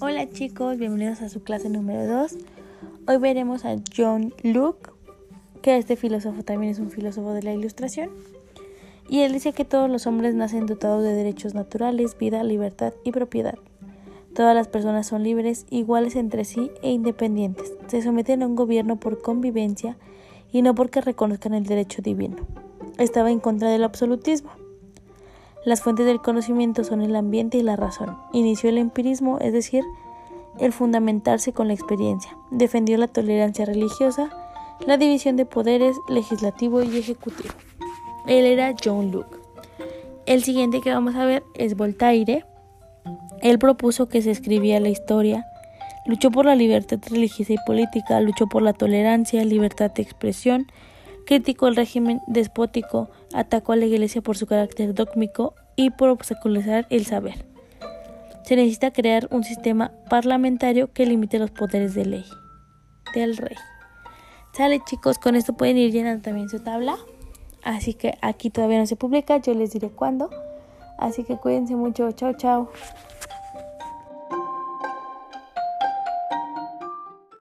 Hola chicos, bienvenidos a su clase número 2. Hoy veremos a John Luke, que este filósofo también es un filósofo de la ilustración. Y él dice que todos los hombres nacen dotados de derechos naturales, vida, libertad y propiedad. Todas las personas son libres, iguales entre sí e independientes. Se someten a un gobierno por convivencia y no porque reconozcan el derecho divino. Estaba en contra del absolutismo. Las fuentes del conocimiento son el ambiente y la razón. Inició el empirismo, es decir, el fundamentarse con la experiencia. Defendió la tolerancia religiosa, la división de poderes legislativo y ejecutivo. Él era John Locke. El siguiente que vamos a ver es Voltaire. Él propuso que se escribía la historia, luchó por la libertad religiosa y política, luchó por la tolerancia, libertad de expresión, criticó el régimen despótico, atacó a la Iglesia por su carácter dogmático y por obstaculizar el saber. Se necesita crear un sistema parlamentario que limite los poderes de ley del rey. Sale chicos, con esto pueden ir llenando también su tabla. Así que aquí todavía no se publica, yo les diré cuándo. Así que cuídense mucho, chao chao.